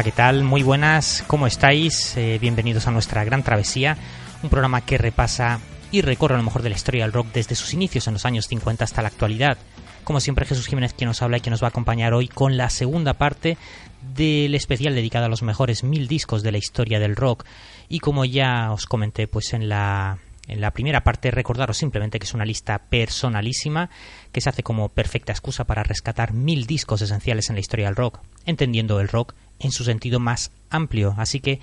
Hola, ¿qué tal? Muy buenas, ¿cómo estáis? Eh, bienvenidos a nuestra gran travesía, un programa que repasa y recorre lo mejor de la historia del rock desde sus inicios en los años 50 hasta la actualidad. Como siempre, Jesús Jiménez quien nos habla y quien nos va a acompañar hoy con la segunda parte del especial dedicado a los mejores mil discos de la historia del rock. Y como ya os comenté, pues en la en la primera parte, recordaros simplemente que es una lista personalísima que se hace como perfecta excusa para rescatar mil discos esenciales en la historia del rock, entendiendo el rock en su sentido más amplio. Así que,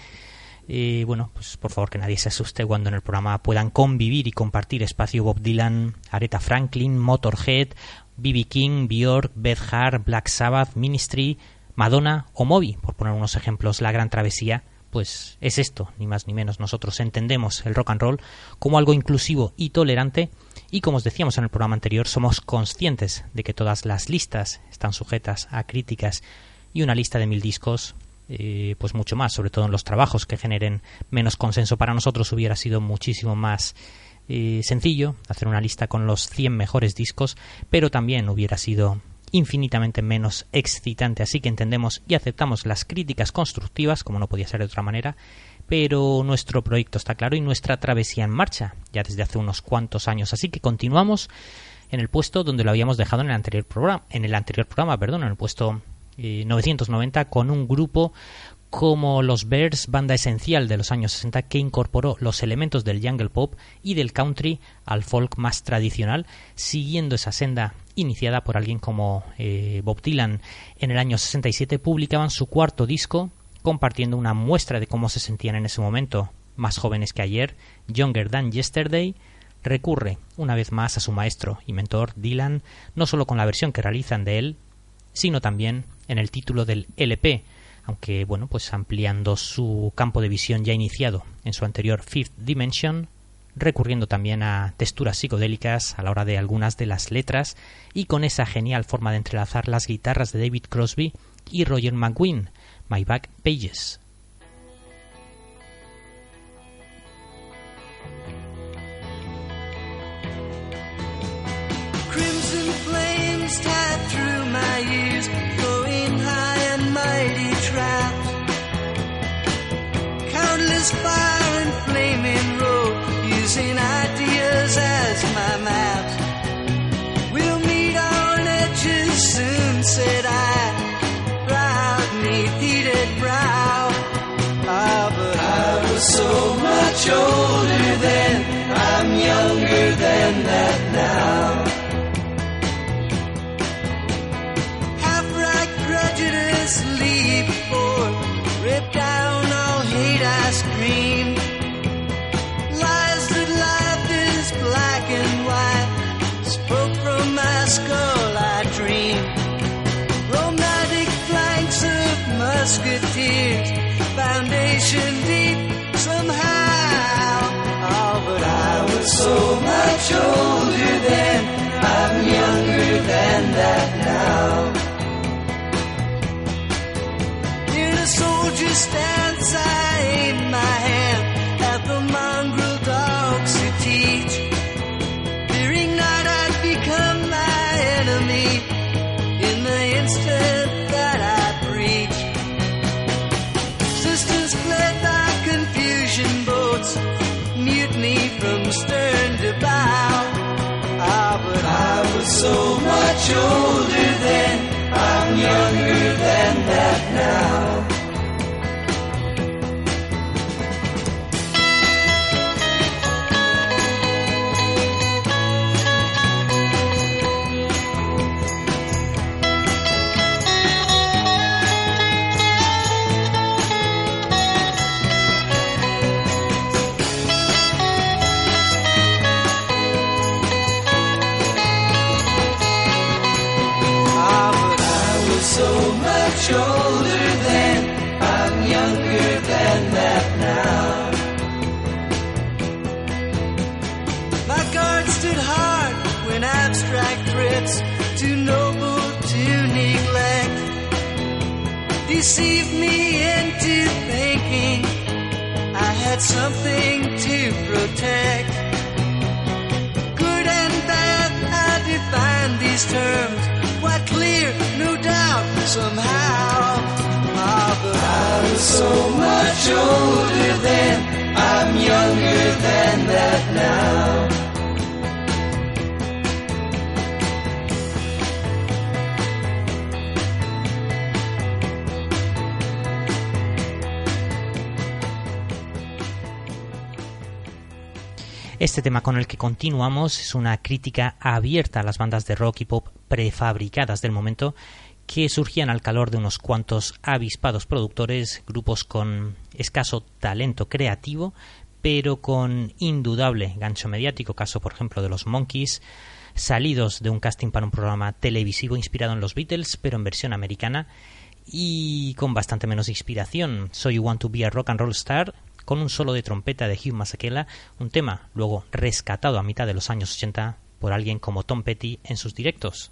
eh, bueno, pues por favor que nadie se asuste cuando en el programa puedan convivir y compartir espacio Bob Dylan, Aretha Franklin, Motorhead, B.B. King, Björk, Beth Hart, Black Sabbath, Ministry, Madonna o Moby, por poner unos ejemplos, La Gran Travesía pues es esto, ni más ni menos. Nosotros entendemos el rock and roll como algo inclusivo y tolerante y como os decíamos en el programa anterior, somos conscientes de que todas las listas están sujetas a críticas y una lista de mil discos eh, pues mucho más, sobre todo en los trabajos que generen menos consenso para nosotros hubiera sido muchísimo más eh, sencillo hacer una lista con los 100 mejores discos, pero también hubiera sido infinitamente menos excitante. Así que entendemos y aceptamos las críticas constructivas, como no podía ser de otra manera, pero nuestro proyecto está claro y nuestra travesía en marcha, ya desde hace unos cuantos años. Así que continuamos en el puesto donde lo habíamos dejado en el anterior programa, en el anterior programa, perdón, en el puesto 990 eh, con un grupo como los Bears, banda esencial de los años 60 que incorporó los elementos del jungle pop y del country al folk más tradicional, siguiendo esa senda iniciada por alguien como eh, Bob Dylan. En el año 67 publicaban su cuarto disco, compartiendo una muestra de cómo se sentían en ese momento, más jóvenes que ayer, Younger Than Yesterday, recurre una vez más a su maestro y mentor Dylan, no solo con la versión que realizan de él, sino también en el título del LP, aunque bueno, pues ampliando su campo de visión ya iniciado en su anterior Fifth Dimension, recurriendo también a texturas psicodélicas a la hora de algunas de las letras y con esa genial forma de entrelazar las guitarras de David Crosby y Roger McGuinn, My Back Pages. Said I, right neath heated brow. Ah, but I was so much older then, I'm younger than that much older then. I'm younger than that now. In a soldier's stance, I aim my hand at the mongrel dogs who teach. Fearing not I'd become my enemy in the instant that I breach. Sisters fled by confusion boats, mutiny from stern to so much older then. I'm younger than that now. Than that now. My guard stood hard when abstract threats, too noble to neglect, deceived me into thinking I had something to protect. Good and bad, I define these terms quite clear, no doubt, somehow. I much older. I'm younger than that now. Este tema con el que continuamos es una crítica abierta a las bandas de rock y pop prefabricadas del momento que surgían al calor de unos cuantos avispados productores, grupos con escaso talento creativo, pero con indudable gancho mediático, caso por ejemplo de los Monkeys, salidos de un casting para un programa televisivo inspirado en los Beatles, pero en versión americana, y con bastante menos inspiración. So You Want to Be a Rock and Roll Star, con un solo de trompeta de Hugh Masekela, un tema luego rescatado a mitad de los años 80 por alguien como Tom Petty en sus directos.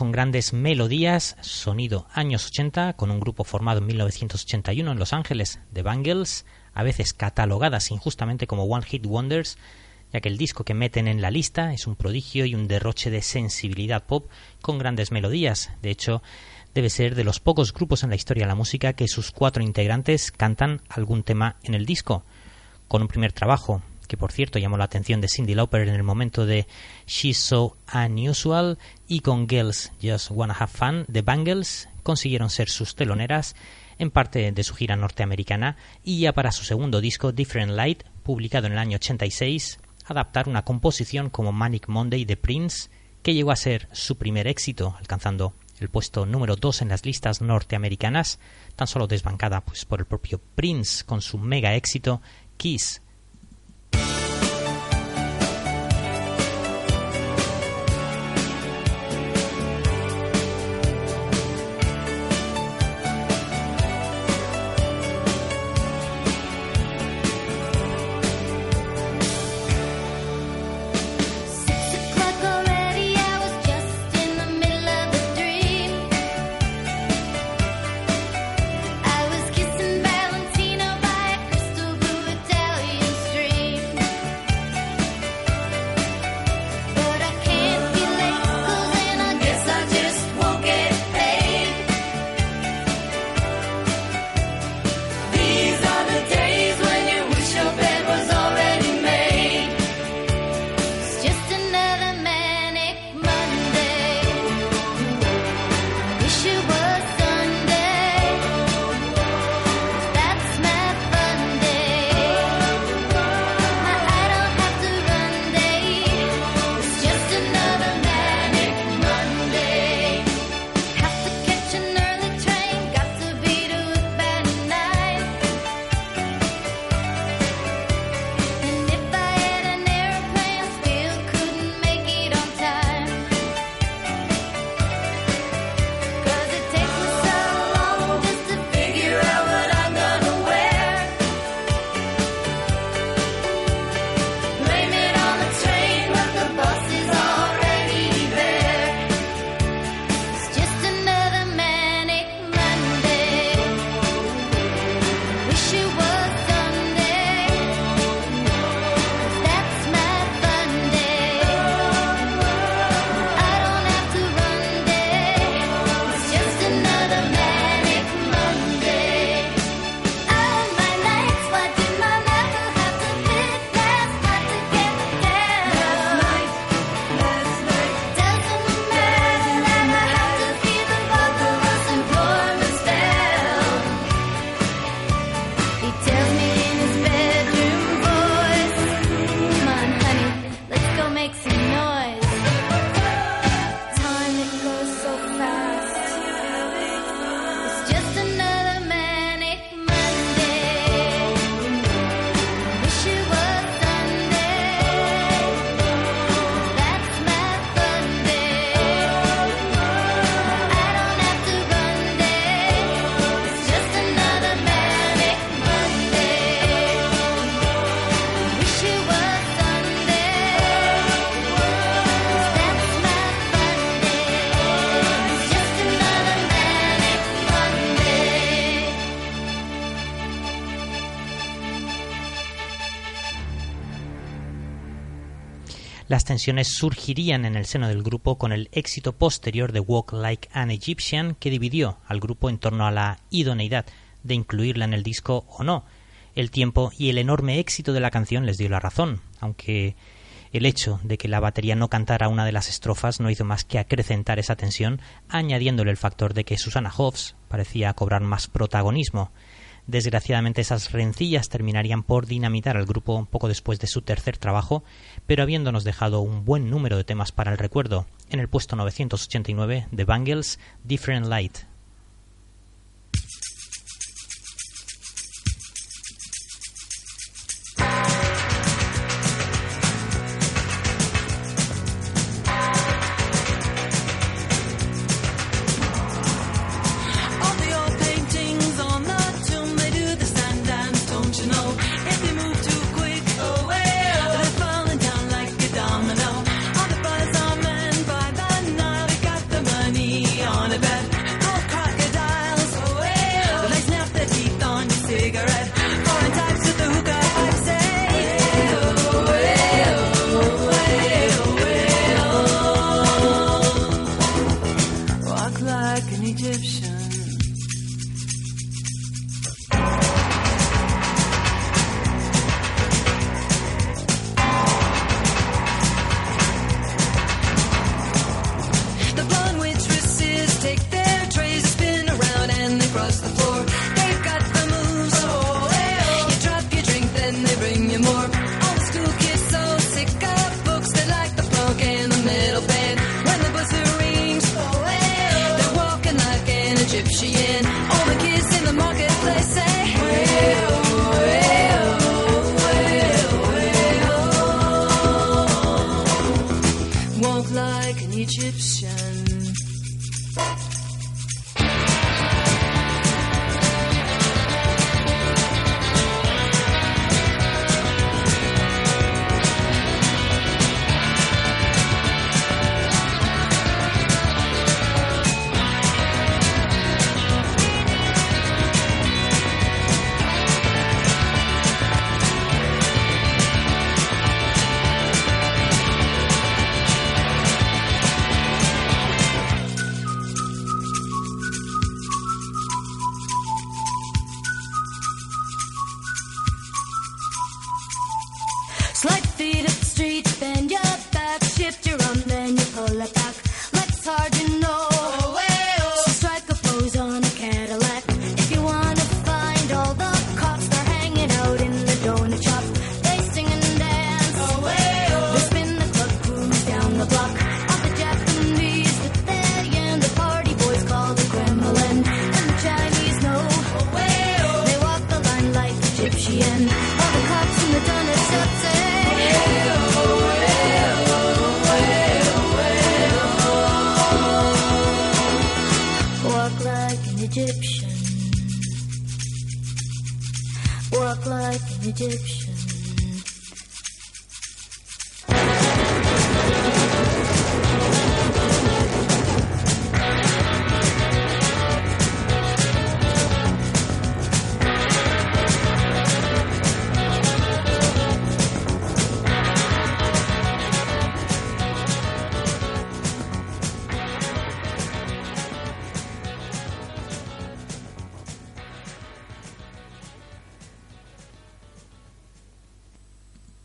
Con grandes melodías, sonido años 80, con un grupo formado en 1981 en Los Ángeles, The Bangles, a veces catalogadas injustamente como One Hit Wonders, ya que el disco que meten en la lista es un prodigio y un derroche de sensibilidad pop con grandes melodías. De hecho, debe ser de los pocos grupos en la historia de la música que sus cuatro integrantes cantan algún tema en el disco. Con un primer trabajo, que por cierto llamó la atención de Cindy Lauper en el momento de She's So Unusual, y con Girls Just Wanna Have Fun, The Bangles consiguieron ser sus teloneras en parte de su gira norteamericana y ya para su segundo disco Different Light, publicado en el año 86, adaptar una composición como Manic Monday de Prince, que llegó a ser su primer éxito, alcanzando el puesto número 2 en las listas norteamericanas, tan solo desbancada pues, por el propio Prince con su mega éxito Kiss. Las tensiones surgirían en el seno del grupo con el éxito posterior de Walk Like an Egyptian que dividió al grupo en torno a la idoneidad de incluirla en el disco o no. El tiempo y el enorme éxito de la canción les dio la razón, aunque el hecho de que la batería no cantara una de las estrofas no hizo más que acrecentar esa tensión, añadiéndole el factor de que Susana Hoffs parecía cobrar más protagonismo. Desgraciadamente esas rencillas terminarían por dinamitar al grupo poco después de su tercer trabajo, pero habiéndonos dejado un buen número de temas para el recuerdo. En el puesto 989 de Bangles, Different Light.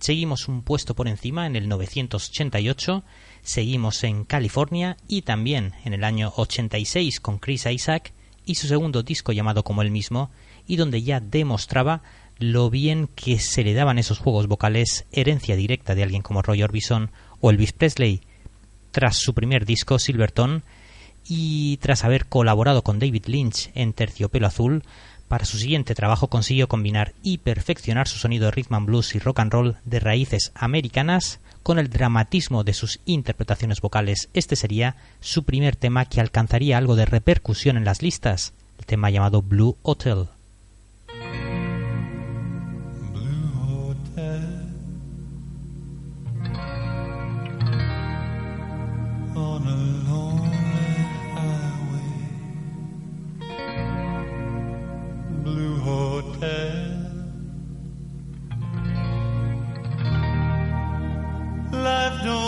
Seguimos un puesto por encima en el 988, seguimos en California y también en el año 86 con Chris Isaac y su segundo disco llamado como él mismo y donde ya demostraba lo bien que se le daban esos juegos vocales, herencia directa de alguien como Roy Orbison o Elvis Presley. Tras su primer disco, Silverton, y tras haber colaborado con David Lynch en Terciopelo Azul, para su siguiente trabajo consiguió combinar y perfeccionar su sonido de rhythm and blues y rock and roll de raíces americanas con el dramatismo de sus interpretaciones vocales. Este sería su primer tema que alcanzaría algo de repercusión en las listas, el tema llamado Blue Hotel. Hotel. Life don't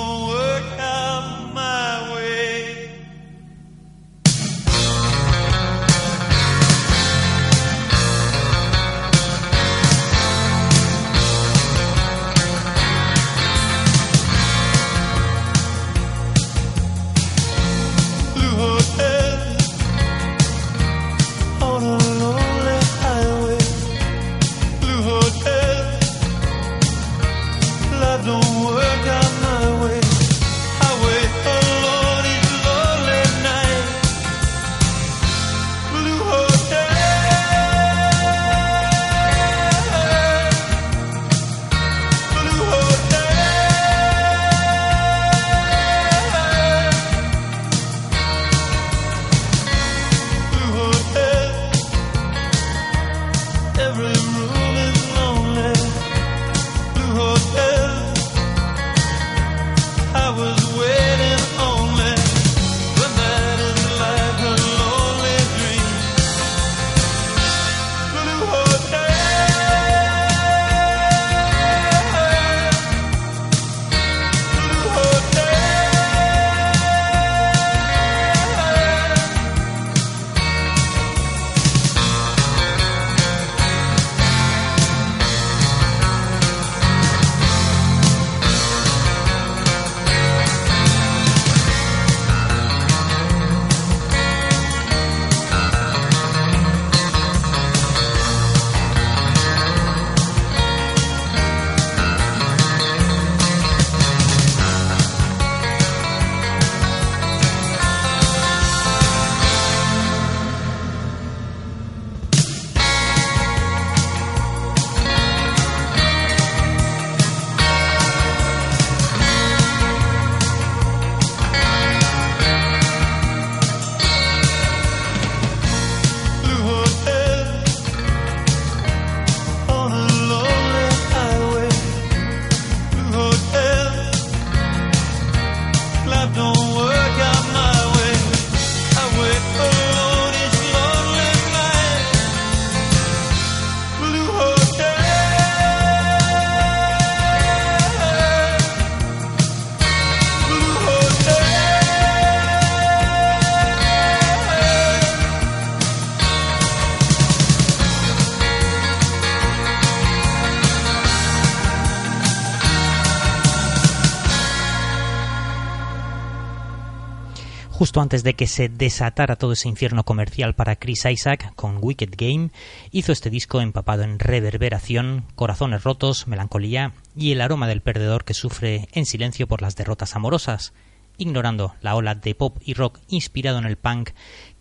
Antes de que se desatara todo ese infierno comercial para Chris Isaac con Wicked Game, hizo este disco empapado en reverberación, corazones rotos, melancolía y el aroma del perdedor que sufre en silencio por las derrotas amorosas, ignorando la ola de pop y rock inspirado en el punk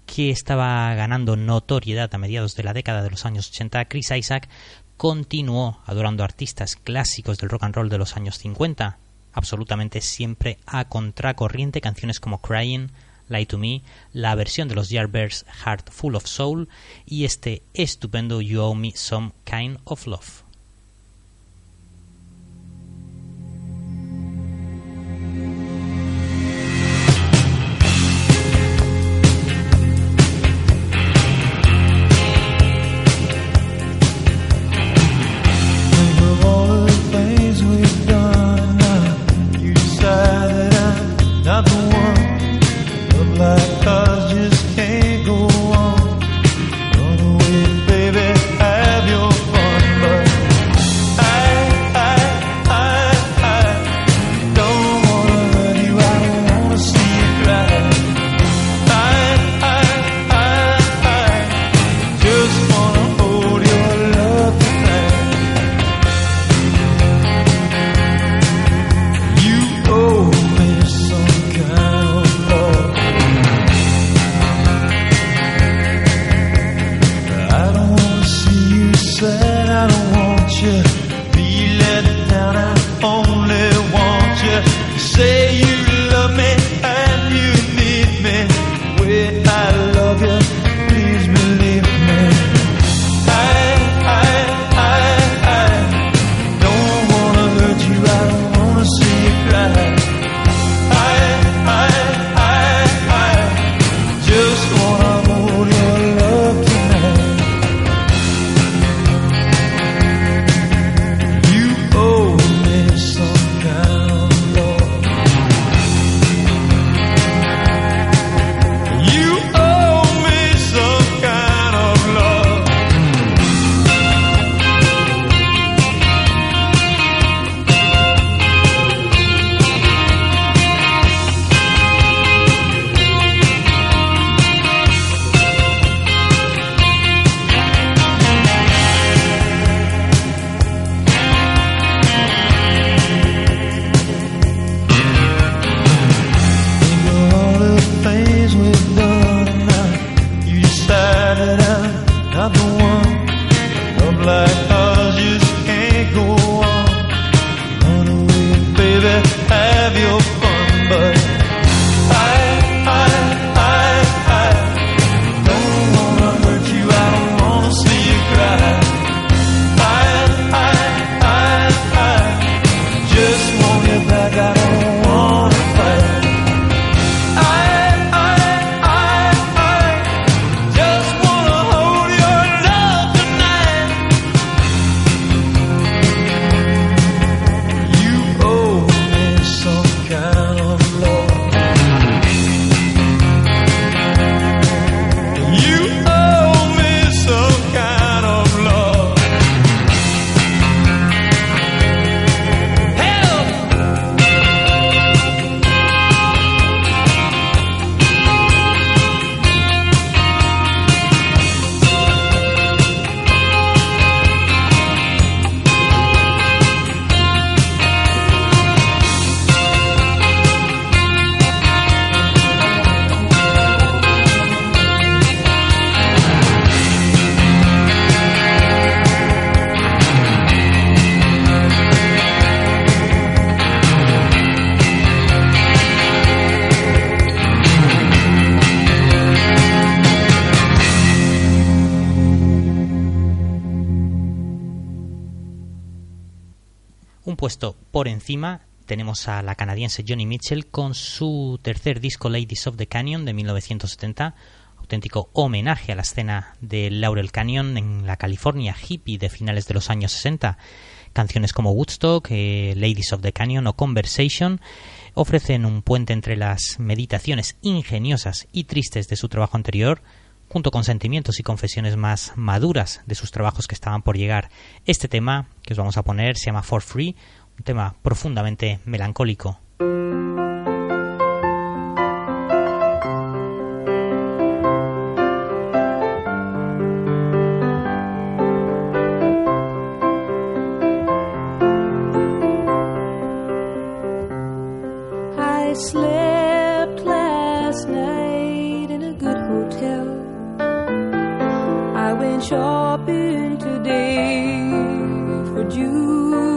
que estaba ganando notoriedad a mediados de la década de los años 80, Chris Isaac continuó adorando artistas clásicos del rock and roll de los años 50, absolutamente siempre a contracorriente canciones como Crying, Lie to Me, la versión de los Yardbirds Heart Full of Soul y este estupendo You Owe Me Some Kind of Love. Encima tenemos a la canadiense Johnny Mitchell con su tercer disco Ladies of the Canyon de 1970, auténtico homenaje a la escena de Laurel Canyon en la California hippie de finales de los años 60. Canciones como Woodstock, eh, Ladies of the Canyon o Conversation ofrecen un puente entre las meditaciones ingeniosas y tristes de su trabajo anterior junto con sentimientos y confesiones más maduras de sus trabajos que estaban por llegar. Este tema que os vamos a poner se llama For Free, un tema profundamente melancólico. Shopping today for jewels.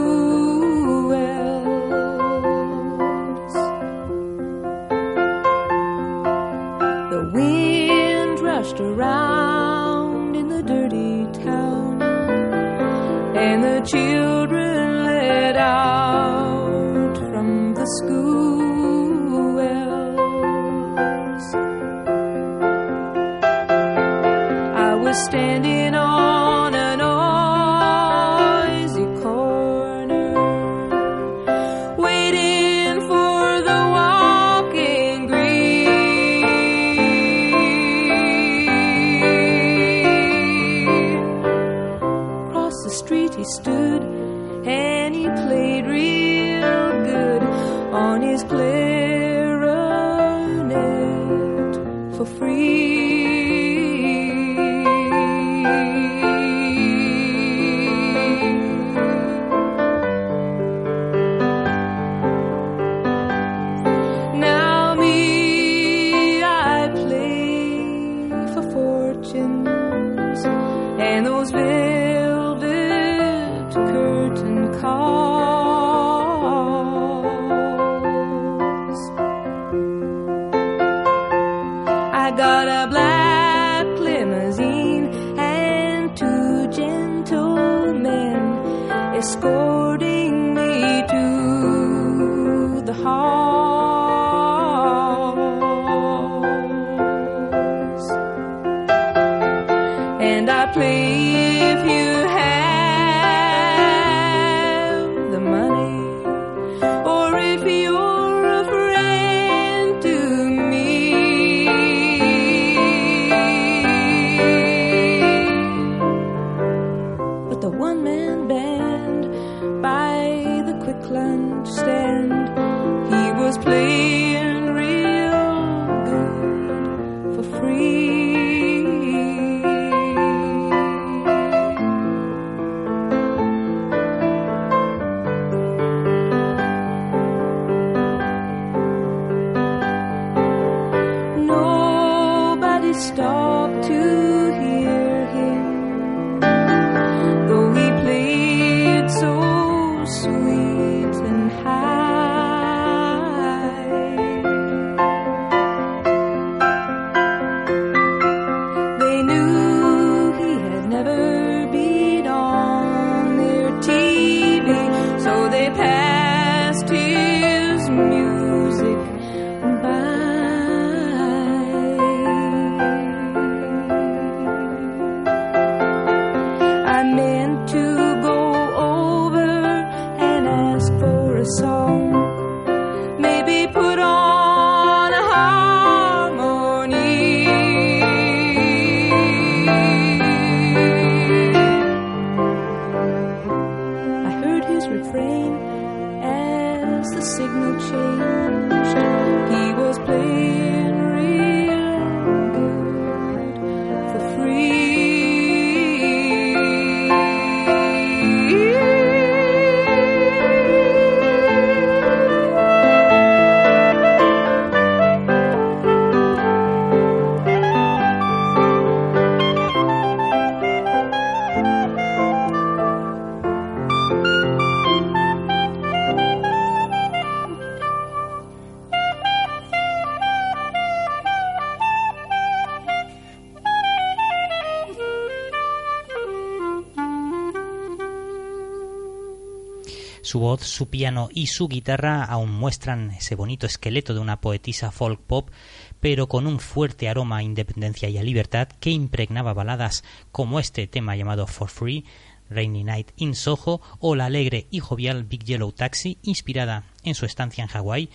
Su voz, su piano y su guitarra aún muestran ese bonito esqueleto de una poetisa folk pop, pero con un fuerte aroma a independencia y a libertad que impregnaba baladas como este tema llamado For Free, Rainy Night in Soho o la alegre y jovial Big Yellow Taxi, inspirada en su estancia en Hawái,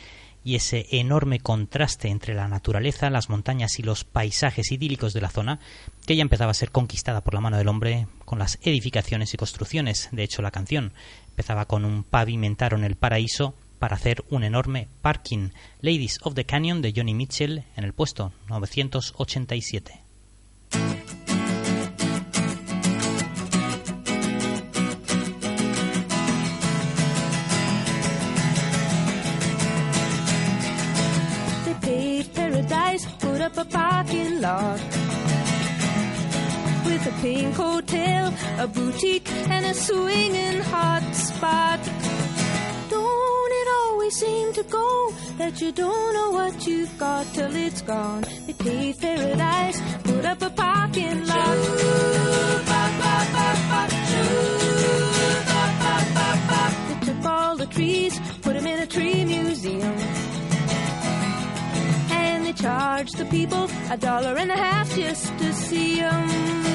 y ese enorme contraste entre la naturaleza, las montañas y los paisajes idílicos de la zona, que ya empezaba a ser conquistada por la mano del hombre con las edificaciones y construcciones. De hecho, la canción empezaba con un pavimentaron el paraíso para hacer un enorme parking. Ladies of the Canyon de Johnny Mitchell en el puesto 987. They paved paradise, put up a parking lot. With a pink hotel, a boutique, and a swinging hot that you don't know what you've got till it's gone? They paved paradise, put up a parking lot. They took all the trees, put them in a tree museum. And they charged the people a dollar and a half just to see 'em.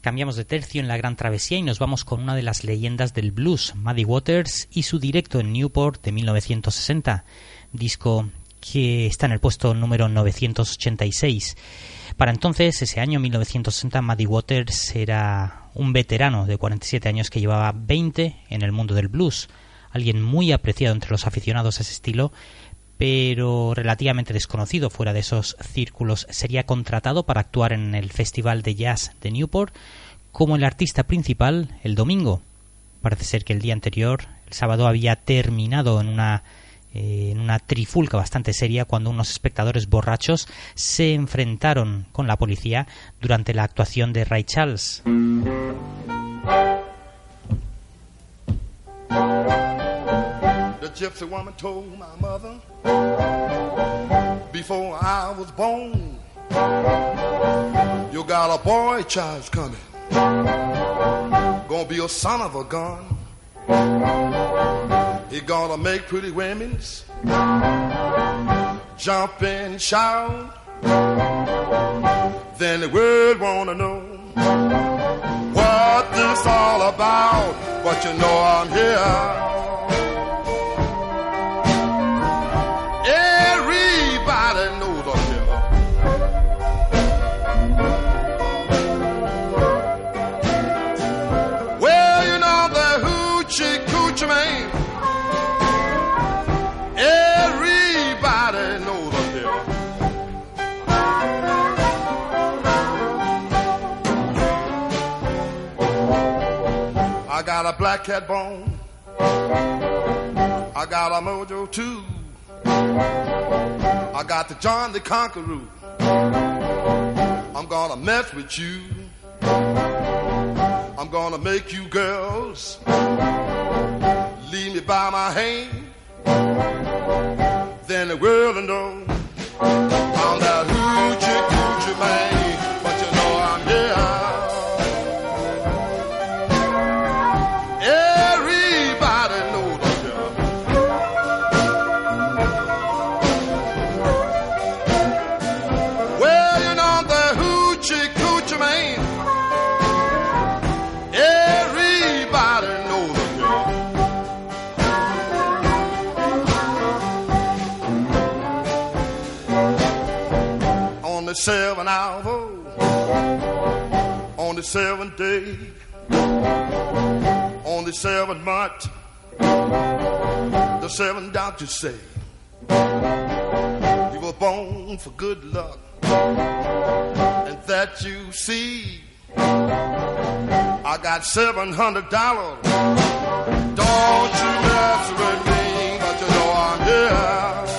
Cambiamos de tercio en la gran travesía y nos vamos con una de las leyendas del blues, Muddy Waters, y su directo en Newport de 1960, disco que está en el puesto número 986. Para entonces, ese año 1960, Muddy Waters era un veterano de 47 años que llevaba 20 en el mundo del blues, alguien muy apreciado entre los aficionados a ese estilo, pero relativamente desconocido fuera de esos círculos. Sería contratado para actuar en el Festival de Jazz de Newport como el artista principal el domingo. Parece ser que el día anterior, el sábado, había terminado en una eh, en una trifulca bastante seria cuando unos espectadores borrachos se enfrentaron con la policía durante la actuación de Ray Charles. Gypsy woman told my mother before I was born, you got a boy child coming. Gonna be a son of a gun. He gonna make pretty women's jump and shout. Then the world wanna know what this all about. But you know I'm here. A black cat bone. I got a mojo too. I got the John the Conqueror. I'm gonna mess with you. I'm gonna make you girls leave me by my hand. Then the world will know I'm that hoochie coochie man. On the seventh hour, on the seventh day, on the seventh month, the seven doctors say you were born for good luck, and that you see. I got seven hundred dollars. Don't you mess with me, but you know I'm here.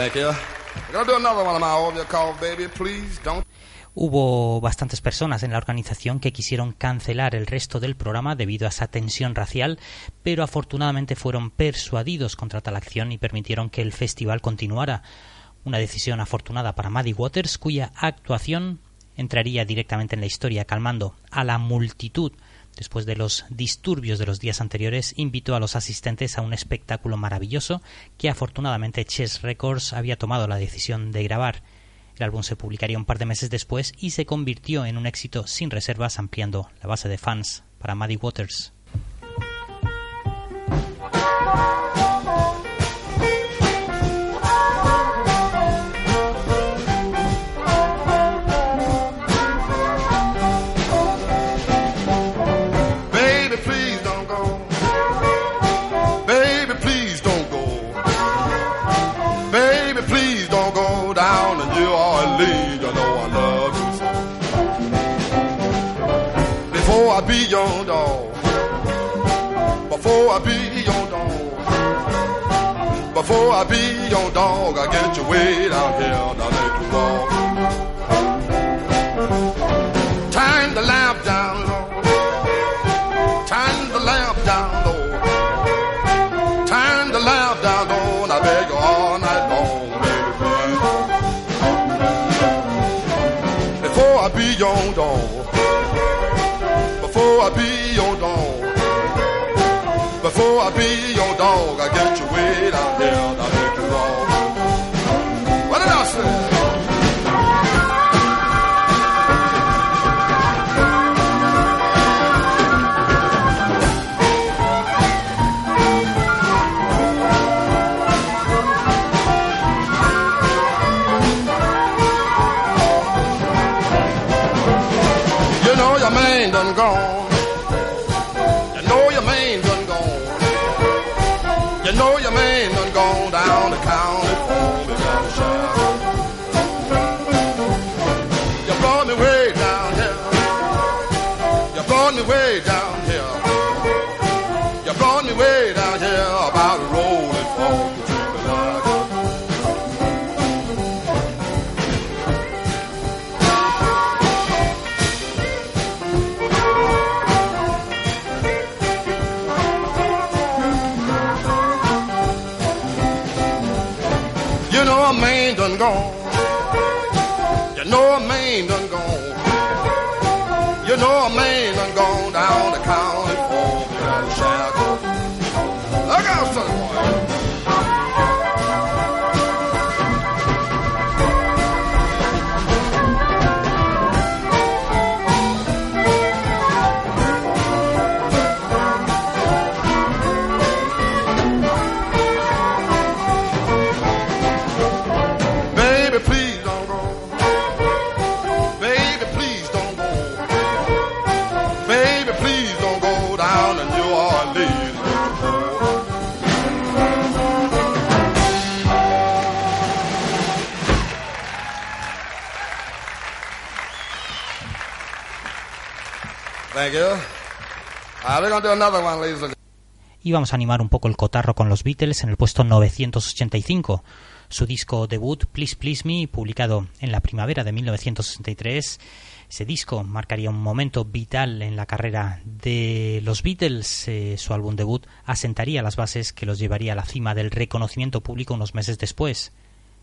Thank you. Do another one of my over call, baby. Please don't. Hubo bastantes personas en la organización que quisieron cancelar el resto del programa debido a esa tensión racial, pero afortunadamente fueron persuadidos contra tal acción y permitieron que el festival continuara. Una decisión afortunada para Maddie Waters, cuya actuación entraría directamente en la historia, calmando a la multitud. Después de los disturbios de los días anteriores, invitó a los asistentes a un espectáculo maravilloso que afortunadamente Chess Records había tomado la decisión de grabar. El álbum se publicaría un par de meses después y se convirtió en un éxito sin reservas, ampliando la base de fans para Maddie Waters. Your dog. Before I be your dog. Before I be your dog, I get you way down here. Now let you walk. I be your dog, I get you way go. Thank Y vamos a animar un poco el cotarro con los Beatles en el puesto 985. Su disco debut, Please Please Me, publicado en la primavera de 1963. Ese disco marcaría un momento vital en la carrera de los Beatles. Eh, su álbum debut asentaría las bases que los llevaría a la cima del reconocimiento público unos meses después.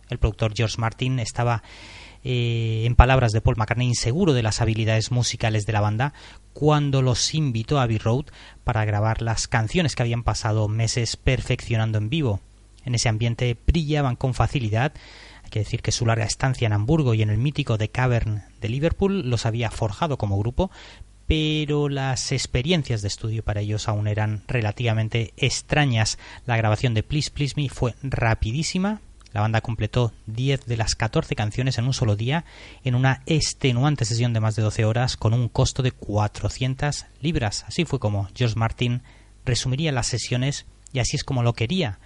El productor George Martin estaba, eh, en palabras de Paul McCartney, inseguro de las habilidades musicales de la banda cuando los invitó a Abbey Road para grabar las canciones que habían pasado meses perfeccionando en vivo. En ese ambiente brillaban con facilidad. Hay que decir que su larga estancia en Hamburgo y en el mítico The Cavern de Liverpool los había forjado como grupo, pero las experiencias de estudio para ellos aún eran relativamente extrañas. La grabación de Please Please Me fue rapidísima. La banda completó 10 de las 14 canciones en un solo día en una extenuante sesión de más de 12 horas con un costo de 400 libras. Así fue como George Martin resumiría las sesiones y así es como lo quería.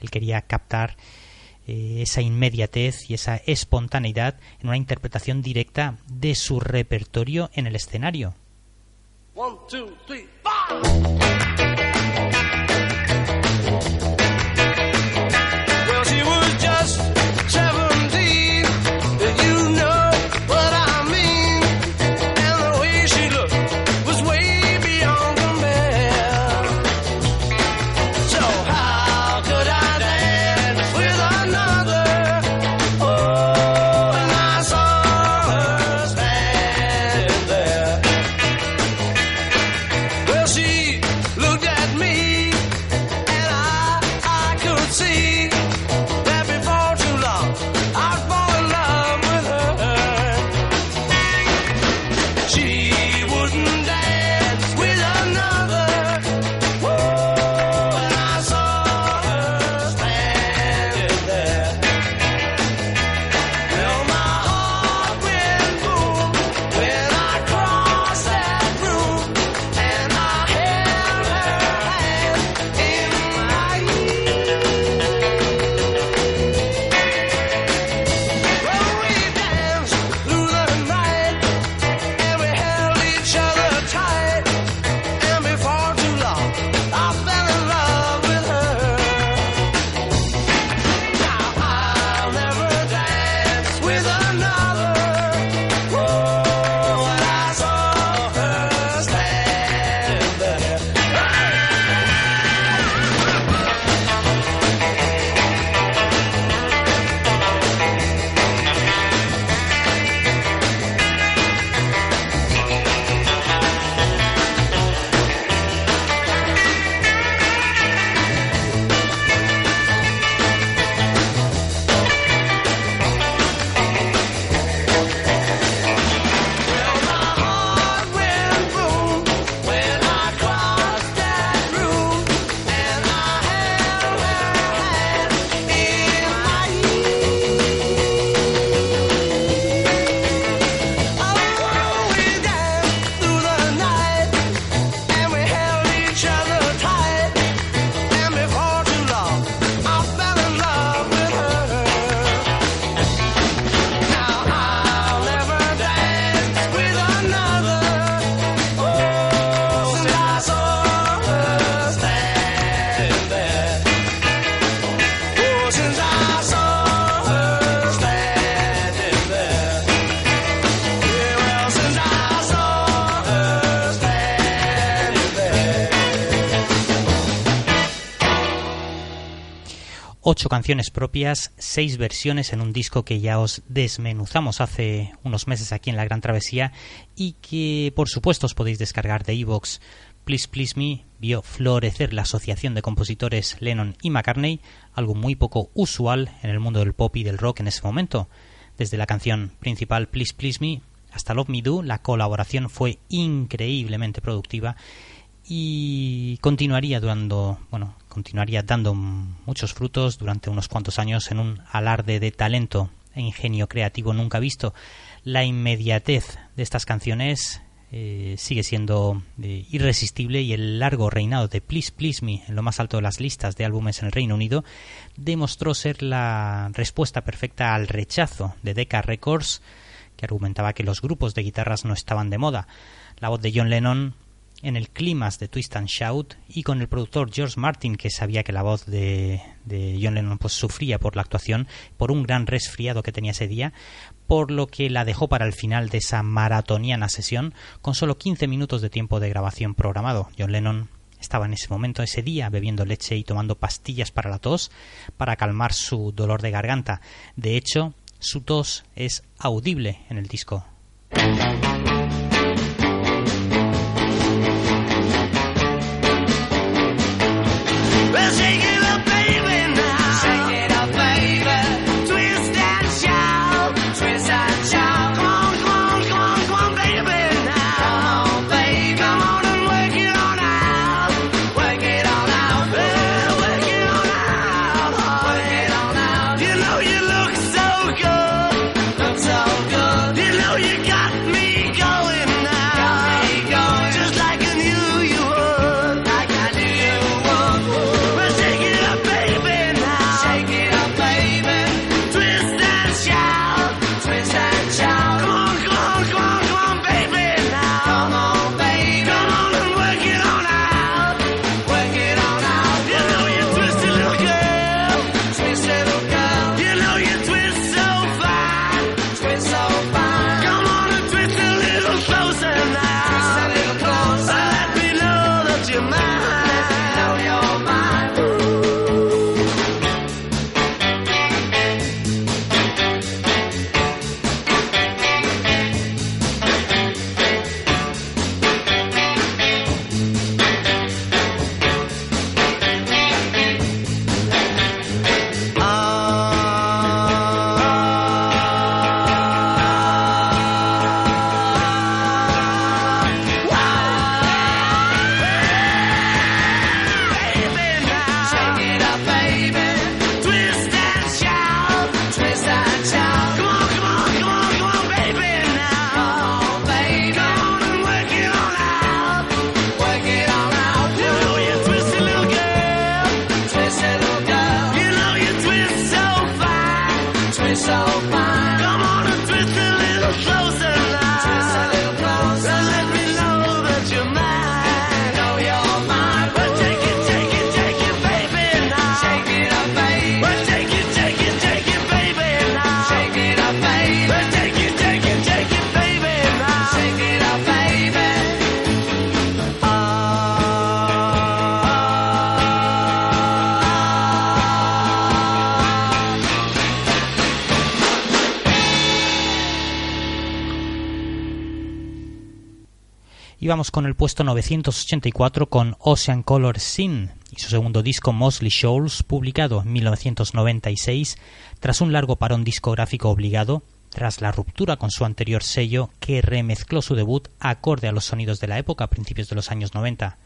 Él quería captar eh, esa inmediatez y esa espontaneidad en una interpretación directa de su repertorio en el escenario. Canciones propias, seis versiones en un disco que ya os desmenuzamos hace unos meses aquí en La Gran Travesía y que por supuesto os podéis descargar de iVoox. Please Please Me vio florecer la asociación de compositores Lennon y McCartney, algo muy poco usual en el mundo del pop y del rock en ese momento. Desde la canción principal Please Please Me hasta Love Me Do, la colaboración fue increíblemente productiva y continuaría dando, bueno, continuaría dando muchos frutos durante unos cuantos años en un alarde de talento e ingenio creativo nunca visto. La inmediatez de estas canciones eh, sigue siendo eh, irresistible y el largo reinado de Please Please Me en lo más alto de las listas de álbumes en el Reino Unido demostró ser la respuesta perfecta al rechazo de Decca Records que argumentaba que los grupos de guitarras no estaban de moda. La voz de John Lennon en el clímax de Twist and Shout y con el productor George Martin que sabía que la voz de, de John Lennon pues sufría por la actuación por un gran resfriado que tenía ese día por lo que la dejó para el final de esa maratoniana sesión con solo 15 minutos de tiempo de grabación programado John Lennon estaba en ese momento, ese día, bebiendo leche y tomando pastillas para la tos para calmar su dolor de garganta. De hecho, su tos es audible en el disco. We'll see it. Con el puesto 984 con Ocean Color Sin y su segundo disco Mosley Shoals, publicado en 1996 tras un largo parón discográfico obligado, tras la ruptura con su anterior sello que remezcló su debut acorde a los sonidos de la época a principios de los años 90.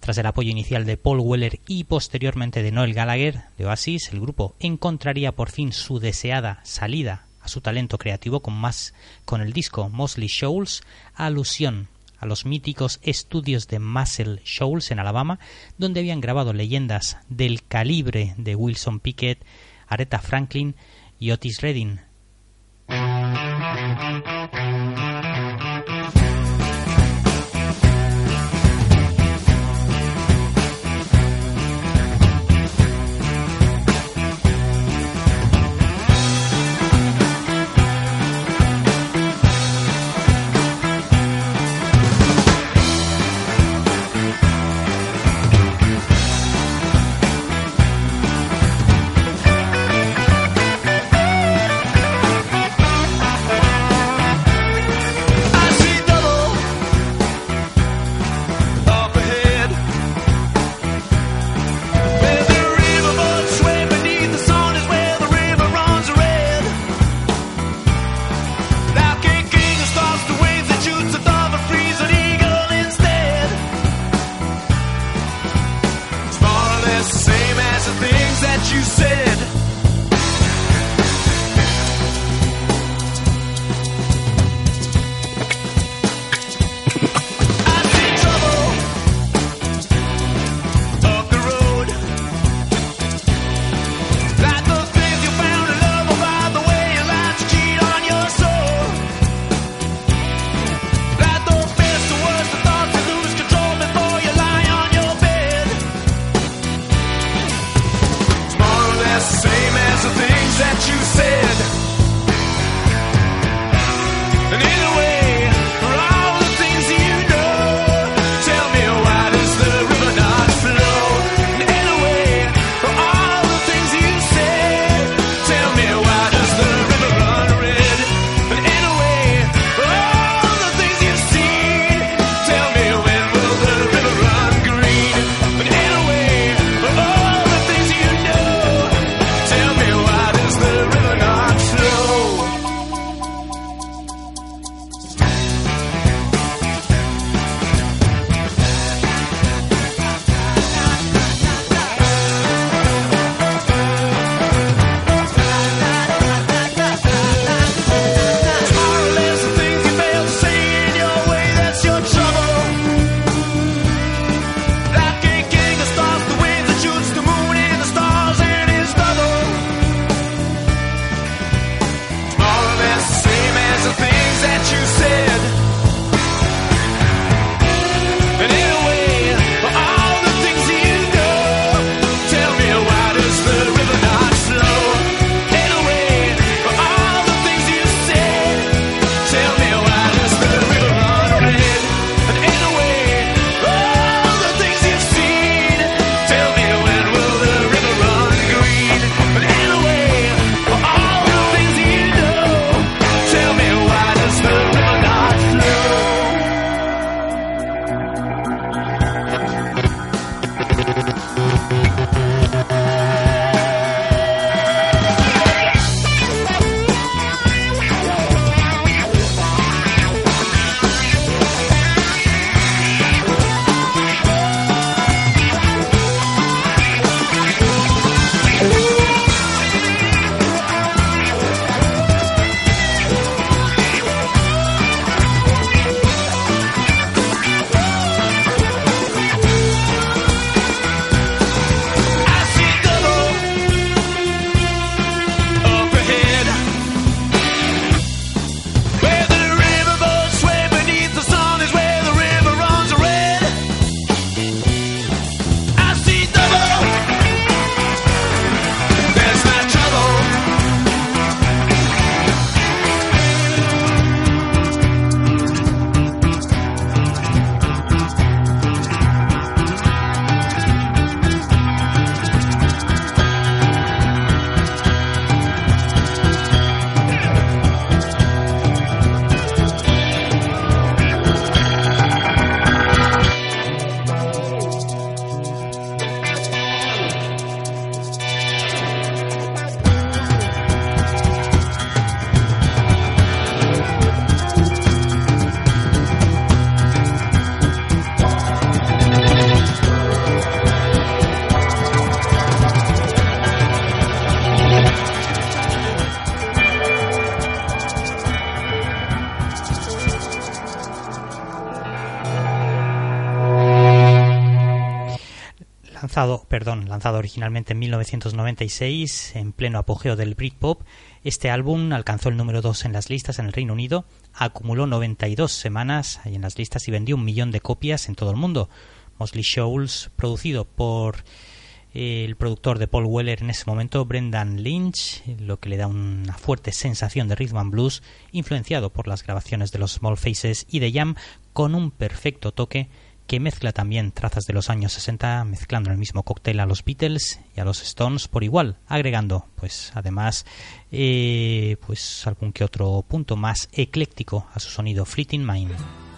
Tras el apoyo inicial de Paul Weller y posteriormente de Noel Gallagher de Oasis, el grupo encontraría por fin su deseada salida a su talento creativo con más con el disco Mosley Shoals, alusión a los míticos estudios de Muscle Shoals en Alabama, donde habían grabado leyendas del calibre de Wilson Pickett, Aretha Franklin y Otis Redding. Lanzado, perdón, lanzado originalmente en 1996 en pleno apogeo del Britpop, este álbum alcanzó el número 2 en las listas en el Reino Unido, acumuló 92 semanas en las listas y vendió un millón de copias en todo el mundo. Mosley Shoals, producido por eh, el productor de Paul Weller en ese momento, Brendan Lynch, lo que le da una fuerte sensación de rhythm and blues, influenciado por las grabaciones de los Small Faces y de Jam, con un perfecto toque que mezcla también trazas de los años 60, mezclando en el mismo cóctel a los Beatles y a los Stones por igual, agregando, pues además, eh, pues algún que otro punto más ecléctico a su sonido Fleeting Mind.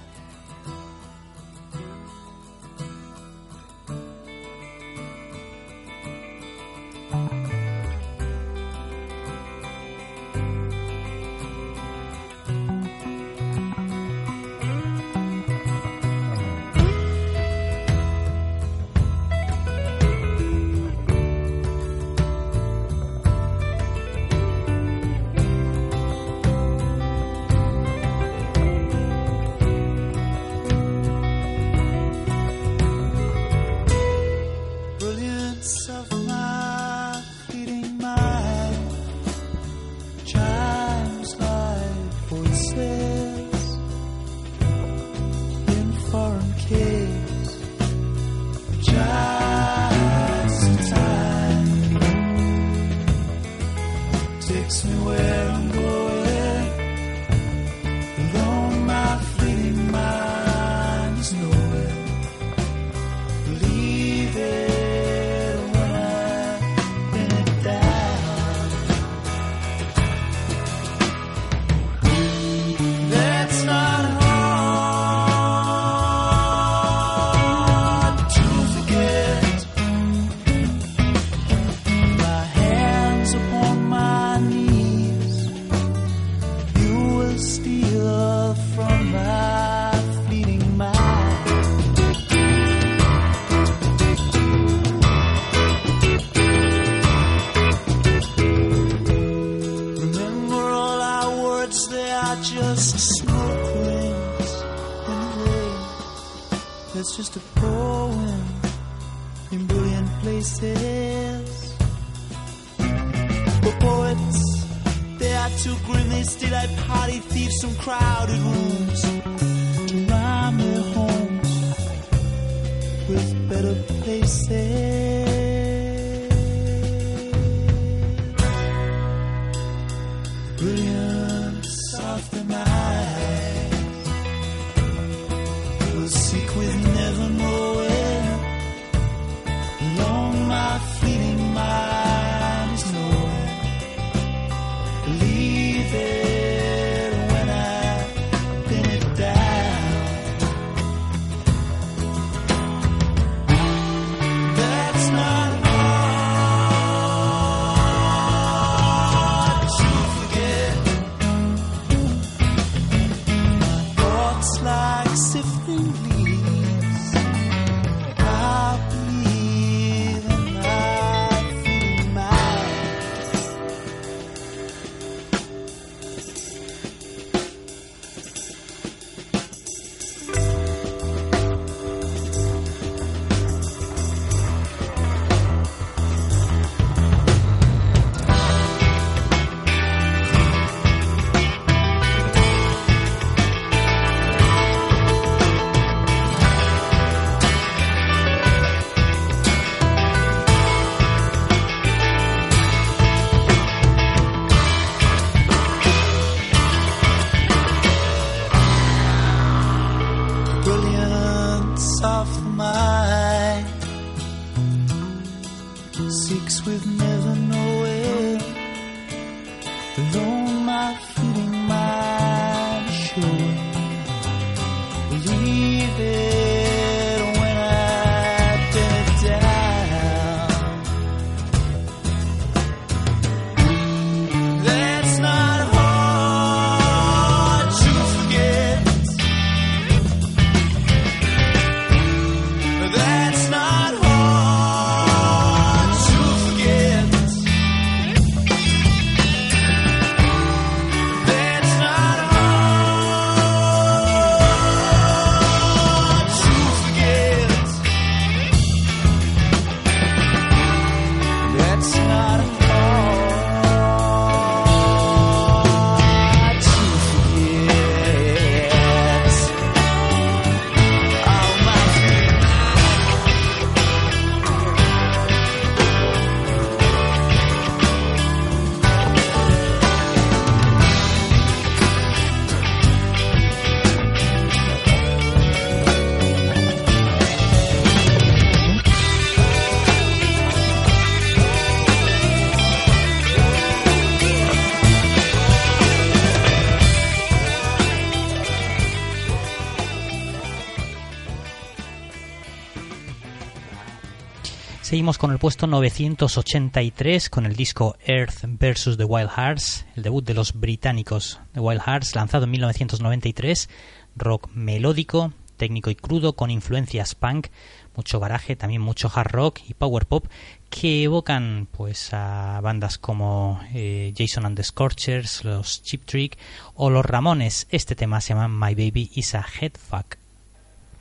Seguimos con el puesto 983 con el disco Earth vs. The Wild Hearts, el debut de los británicos The Wild Hearts, lanzado en 1993, rock melódico, técnico y crudo con influencias punk, mucho garaje, también mucho hard rock y power pop que evocan pues a bandas como eh, Jason and the Scorchers, los Chip Trick o los Ramones. Este tema se llama My Baby is a Head Fuck.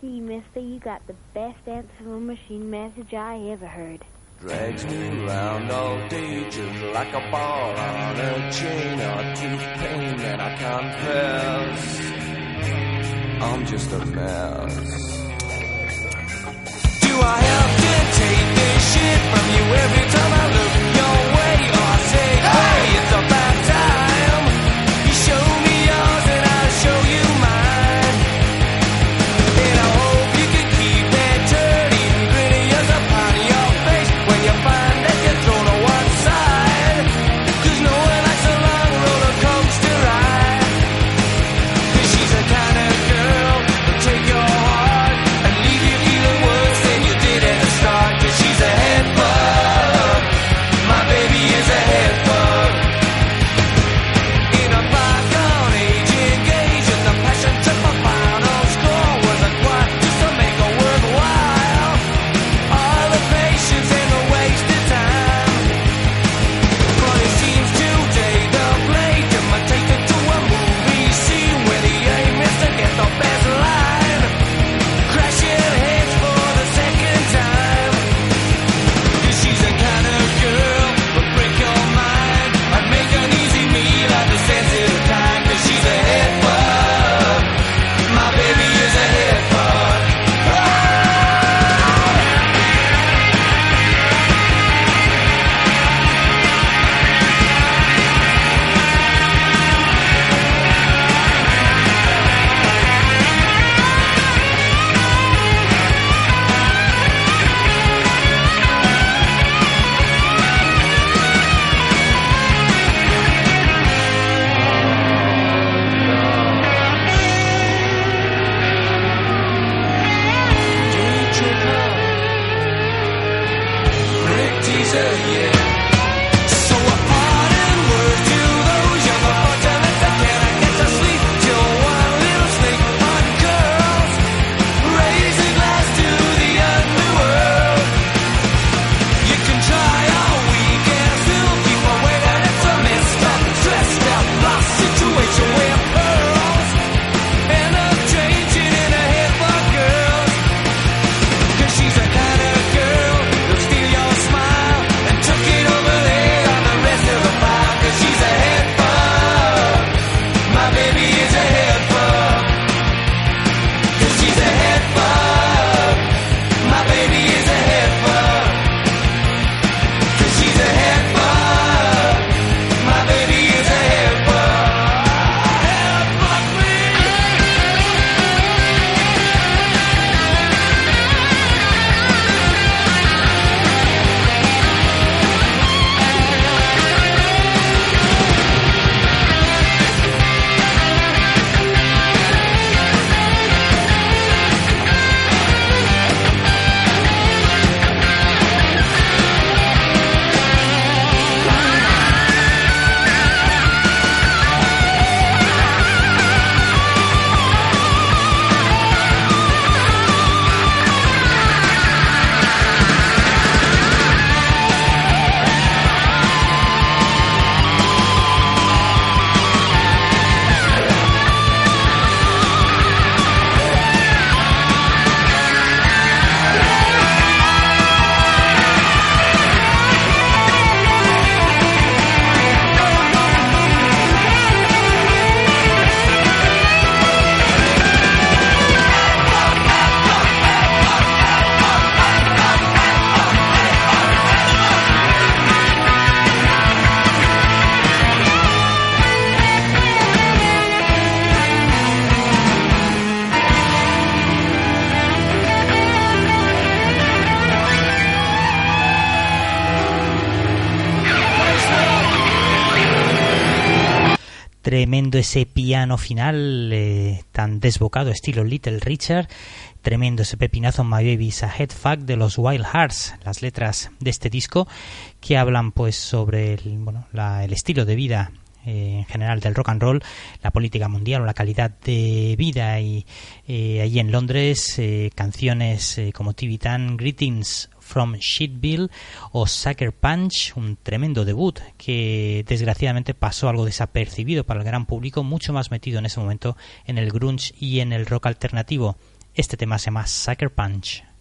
See, mister, you got the best answering machine message I ever heard. Drags me around all day just like a ball on a chain or tooth pain and I confess I'm just a mess. Do I have to take this shit from you every time I look your way or say, hey, it's about Tremendo ese piano final eh, tan desbocado, estilo Little Richard. Tremendo ese pepinazo My Baby's a Head Fuck de los Wild Hearts, las letras de este disco que hablan pues sobre el, bueno, la- el estilo de vida eh, en general del rock and roll, la política mundial o la calidad de vida y eh, allí en Londres eh, canciones como Tibetan Greetings from Shitville o Sucker Punch, un tremendo debut que desgraciadamente pasó algo desapercibido para el gran público, mucho más metido en ese momento en el grunge y en el rock alternativo. Este tema se llama Sucker Punch.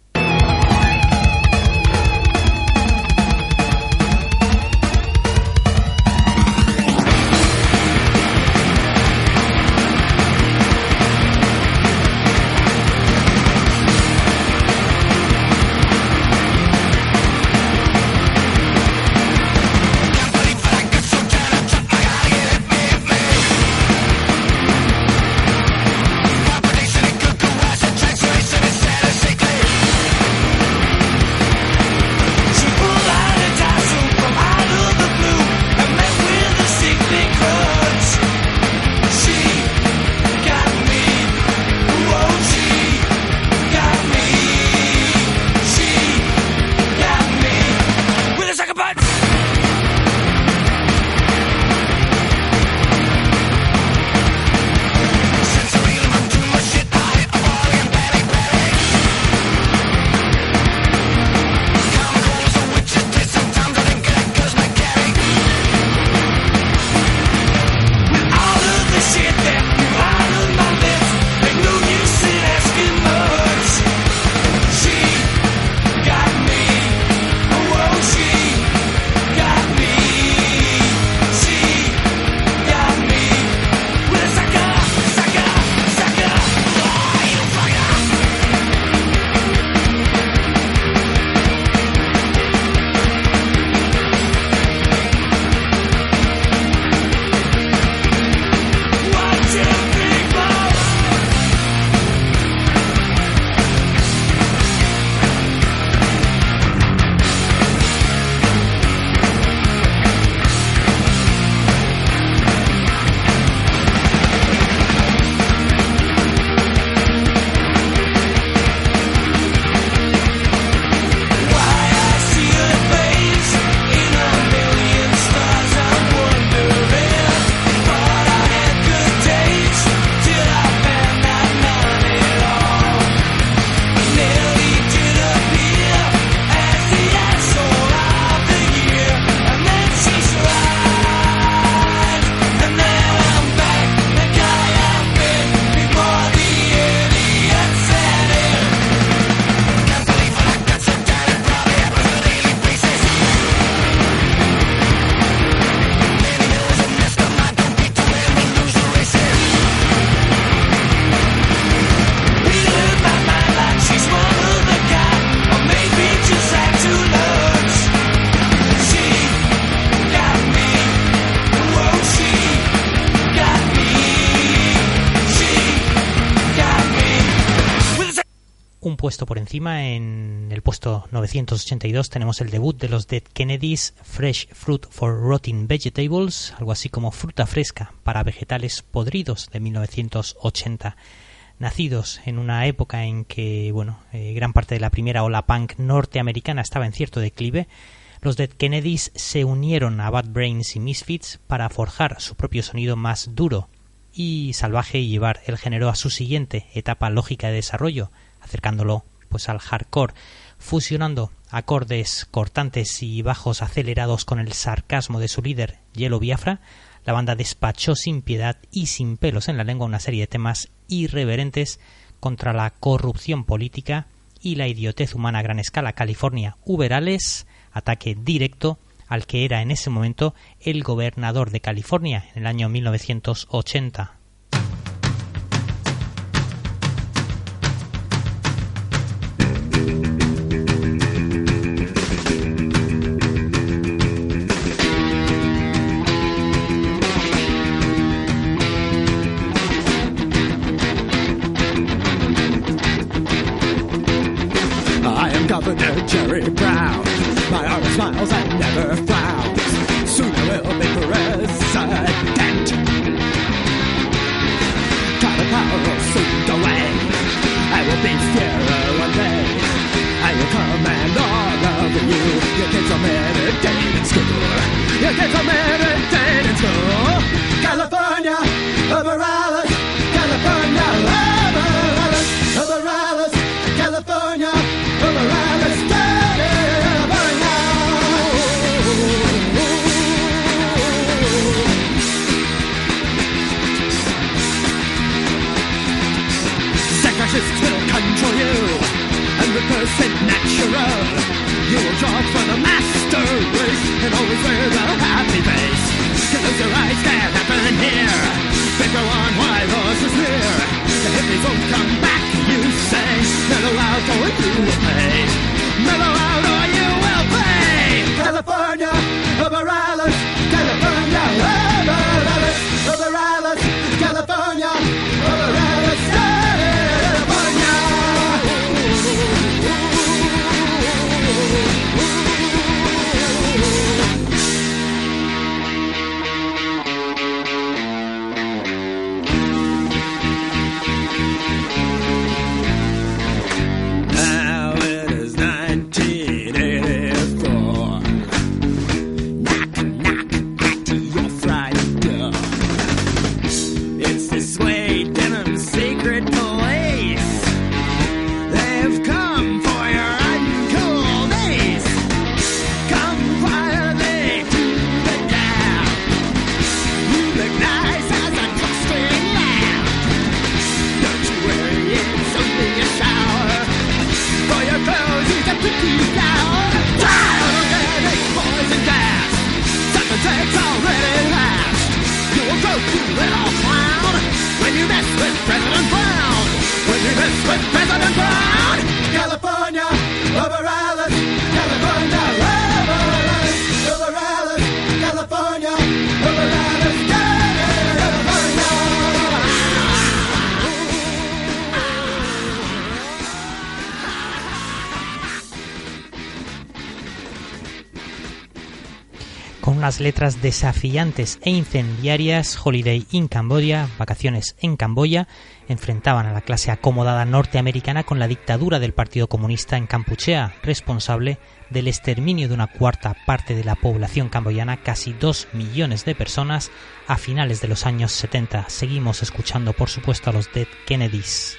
En el puesto 982 tenemos el debut de los Dead Kennedys, Fresh Fruit for Rotting Vegetables, algo así como fruta fresca para vegetales podridos de 1980. Nacidos en una época en que, bueno, eh, gran parte de la primera ola punk norteamericana estaba en cierto declive, los Dead Kennedys se unieron a Bad Brains y Misfits para forjar su propio sonido más duro y salvaje y llevar el género a su siguiente etapa lógica de desarrollo, acercándolo pues al hardcore, fusionando acordes cortantes y bajos acelerados con el sarcasmo de su líder Yellow Biafra, la banda despachó sin piedad y sin pelos en la lengua una serie de temas irreverentes contra la corrupción política y la idiotez humana a gran escala. California, Uberales, ataque directo al que era en ese momento el gobernador de California en el año 1980. Governor Jerry Brown. My heart smiles and never frowns. Soon I will be president. Got a away. I will be. You get a man and date in school. You get a man and date in school. California, Overallis, California, Overallis, Overallis, California, Overallis, will control you, 100% natural. You will jog for the master race and always wear the happy face. Close your eyes, can't happen here. Figure on why loss is near. The hippies won't come back, you say. Mellow out or you will pay. Mellow out or you will pay. California, over Alice. California, over Alice. Over Alice. letras desafiantes e incendiarias, Holiday in Cambodia, Vacaciones en Camboya, enfrentaban a la clase acomodada norteamericana con la dictadura del Partido Comunista en Campuchea, responsable del exterminio de una cuarta parte de la población camboyana, casi 2 millones de personas, a finales de los años 70. Seguimos escuchando, por supuesto, a los Dead Kennedys.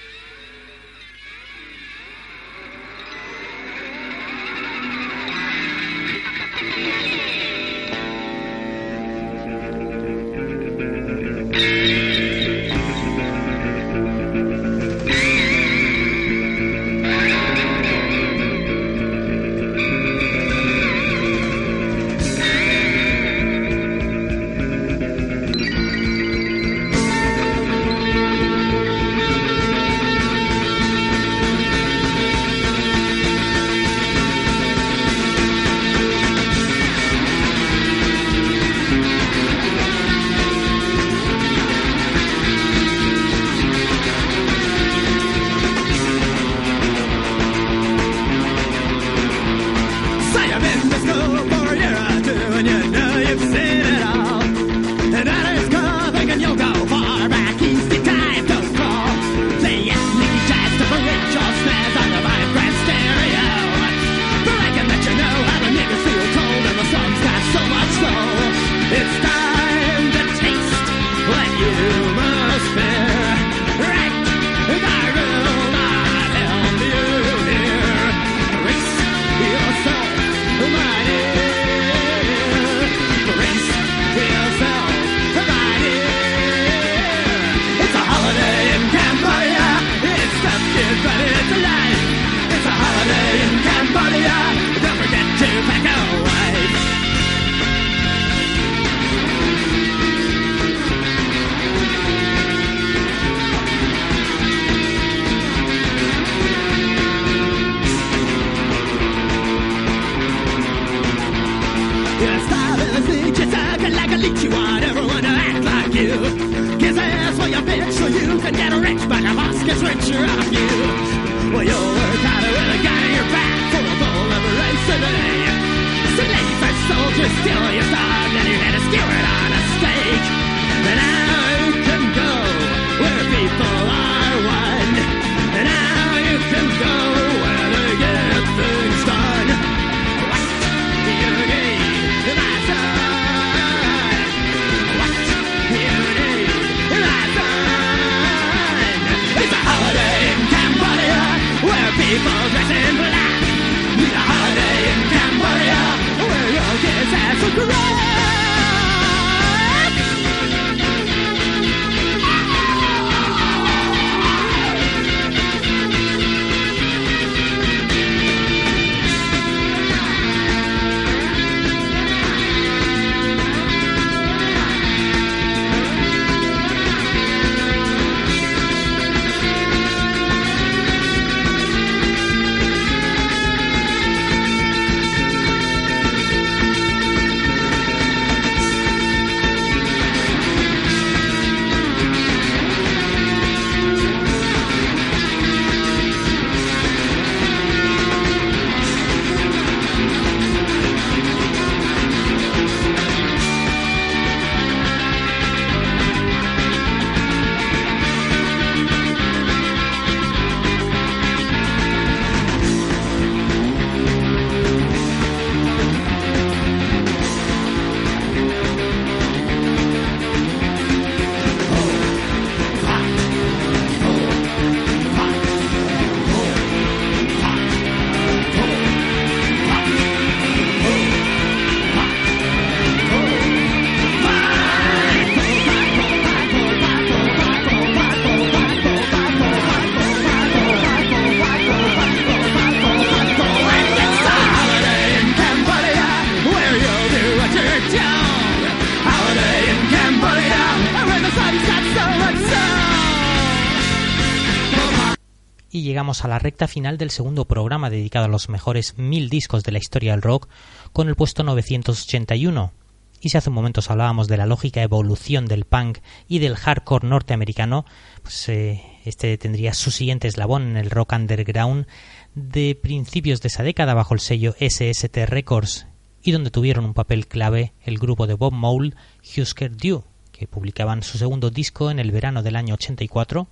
A la recta final del segundo programa dedicado a los mejores mil discos de la historia del rock con el puesto 981. Y si hace un momento os hablábamos de la lógica evolución del punk y del hardcore norteamericano, pues eh, este tendría su siguiente eslabón en el rock underground de principios de esa década bajo el sello SST Records y donde tuvieron un papel clave el grupo de Bob Mole, Husker Du, que publicaban su segundo disco en el verano del año 84,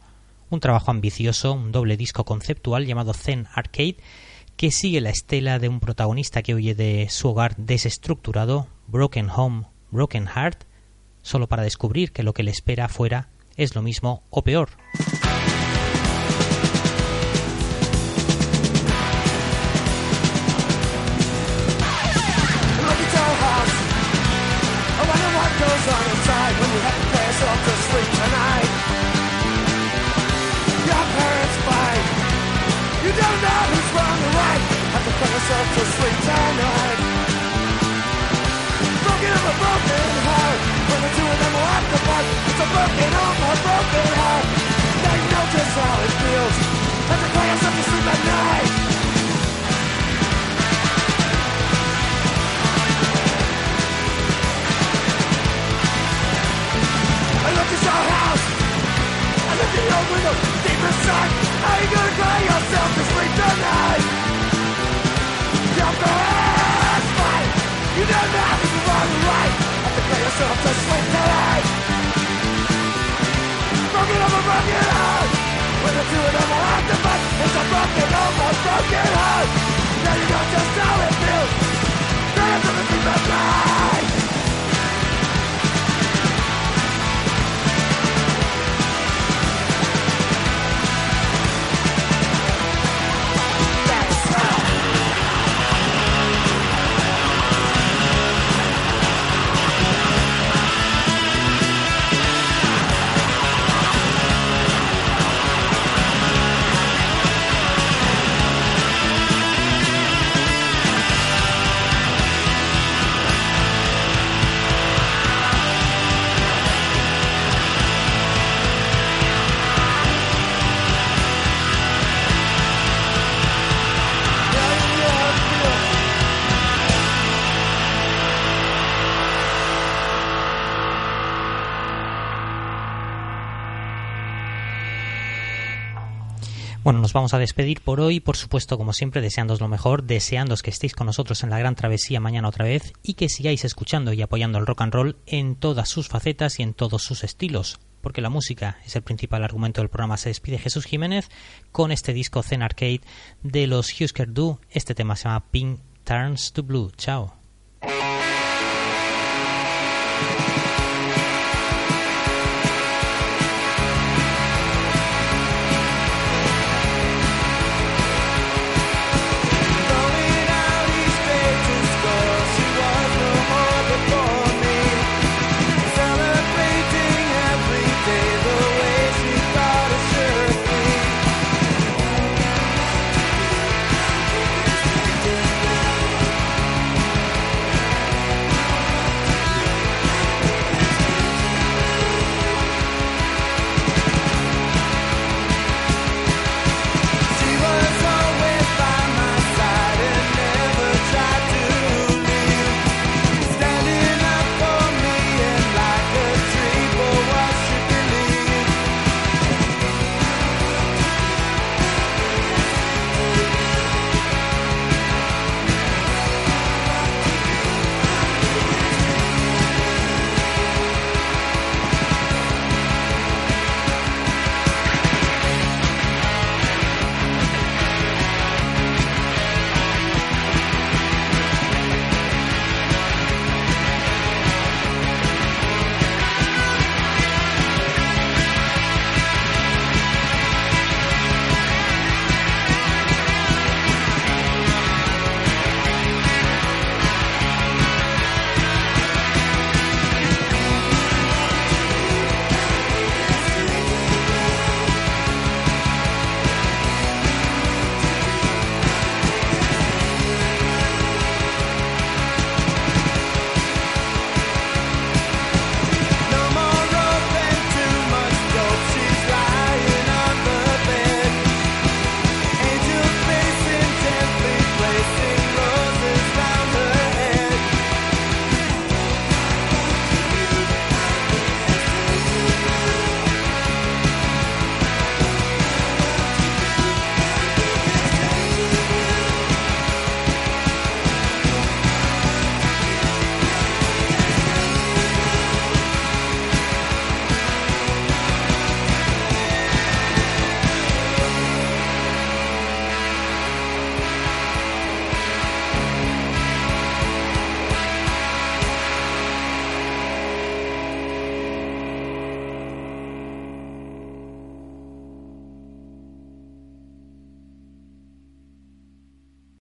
un trabajo ambicioso, un doble disco conceptual llamado Zen Arcade, que sigue la estela de un protagonista que huye de su hogar desestructurado, Broken Home, Broken Heart, solo para descubrir que lo que le espera afuera es lo mismo o peor. Have to sleep tonight. Broken up a broken heart. When the two of them part. It's a broken home, a broken heart. Know just how it feels. Have to play yourself to sleep at night. I look at your house. I at your window deep inside. How you gonna cry yourself to sleep tonight? Broken heart. Now you know just how it feels. Cry yourself to sleep Nos vamos a despedir por hoy, por supuesto, como siempre, deseándos lo mejor, deseándos que estéis con nosotros en la gran travesía mañana otra vez y que sigáis escuchando y apoyando el rock and roll en todas sus facetas y en todos sus estilos, porque la música es el principal argumento del programa. Se despide Jesús Jiménez con este disco Zen Arcade de los Husker Du. Este tema se llama Pink Turns to Blue. Chao.